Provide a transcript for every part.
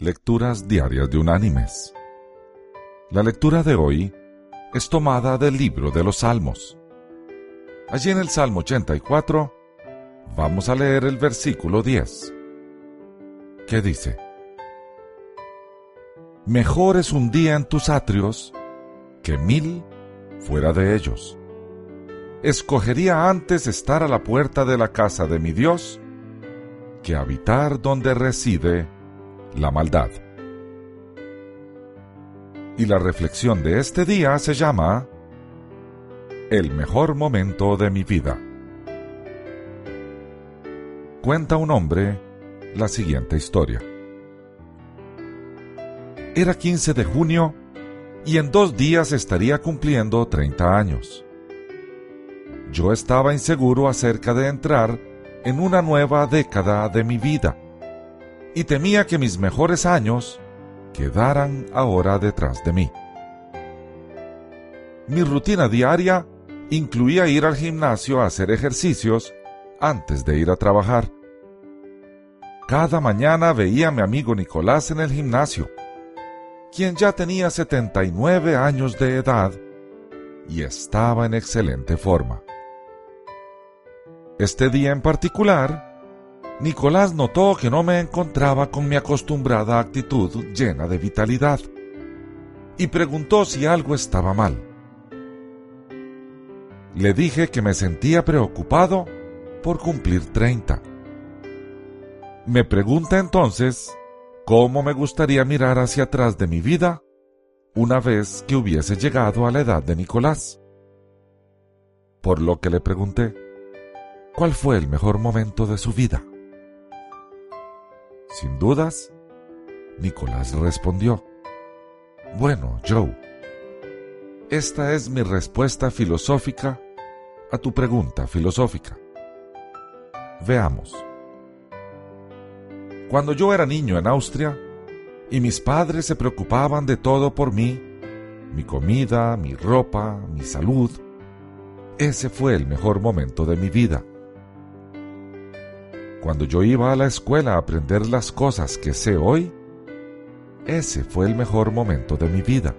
Lecturas Diarias de Unánimes. La lectura de hoy es tomada del libro de los Salmos. Allí en el Salmo 84 vamos a leer el versículo 10, que dice, Mejor es un día en tus atrios que mil fuera de ellos. Escogería antes estar a la puerta de la casa de mi Dios que habitar donde reside la maldad. Y la reflexión de este día se llama El mejor momento de mi vida. Cuenta un hombre la siguiente historia. Era 15 de junio y en dos días estaría cumpliendo 30 años. Yo estaba inseguro acerca de entrar en una nueva década de mi vida y temía que mis mejores años quedaran ahora detrás de mí. Mi rutina diaria incluía ir al gimnasio a hacer ejercicios antes de ir a trabajar. Cada mañana veía a mi amigo Nicolás en el gimnasio, quien ya tenía 79 años de edad y estaba en excelente forma. Este día en particular, Nicolás notó que no me encontraba con mi acostumbrada actitud llena de vitalidad y preguntó si algo estaba mal. Le dije que me sentía preocupado por cumplir 30. Me pregunta entonces cómo me gustaría mirar hacia atrás de mi vida una vez que hubiese llegado a la edad de Nicolás. Por lo que le pregunté, ¿cuál fue el mejor momento de su vida? Sin dudas, Nicolás respondió, Bueno, Joe, esta es mi respuesta filosófica a tu pregunta filosófica. Veamos. Cuando yo era niño en Austria y mis padres se preocupaban de todo por mí, mi comida, mi ropa, mi salud, ese fue el mejor momento de mi vida. Cuando yo iba a la escuela a aprender las cosas que sé hoy, ese fue el mejor momento de mi vida.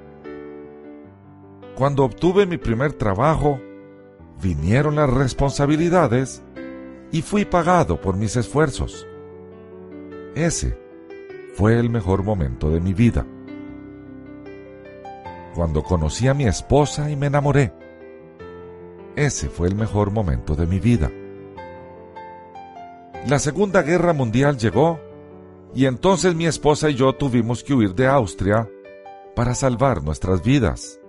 Cuando obtuve mi primer trabajo, vinieron las responsabilidades y fui pagado por mis esfuerzos. Ese fue el mejor momento de mi vida. Cuando conocí a mi esposa y me enamoré, ese fue el mejor momento de mi vida. La Segunda Guerra Mundial llegó y entonces mi esposa y yo tuvimos que huir de Austria para salvar nuestras vidas.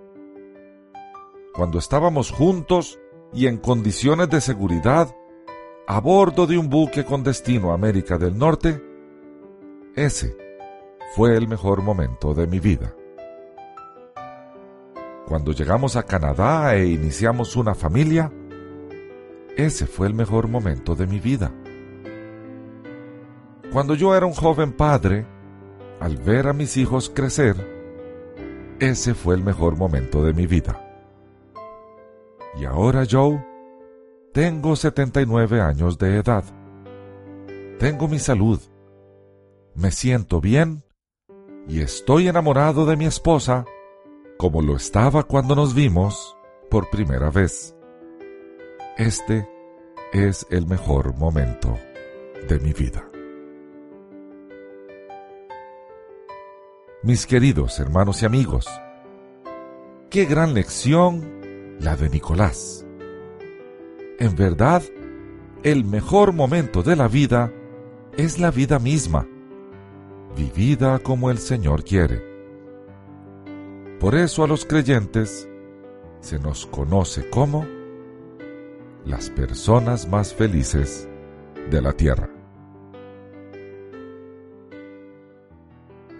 Cuando estábamos juntos y en condiciones de seguridad a bordo de un buque con destino a América del Norte, ese fue el mejor momento de mi vida. Cuando llegamos a Canadá e iniciamos una familia, ese fue el mejor momento de mi vida. Cuando yo era un joven padre, al ver a mis hijos crecer, ese fue el mejor momento de mi vida. Y ahora, Joe, tengo 79 años de edad. Tengo mi salud. Me siento bien y estoy enamorado de mi esposa como lo estaba cuando nos vimos por primera vez. Este es el mejor momento de mi vida. Mis queridos hermanos y amigos. Qué gran lección la de Nicolás. En verdad, el mejor momento de la vida es la vida misma, vivida como el Señor quiere. Por eso a los creyentes se nos conoce como las personas más felices de la tierra.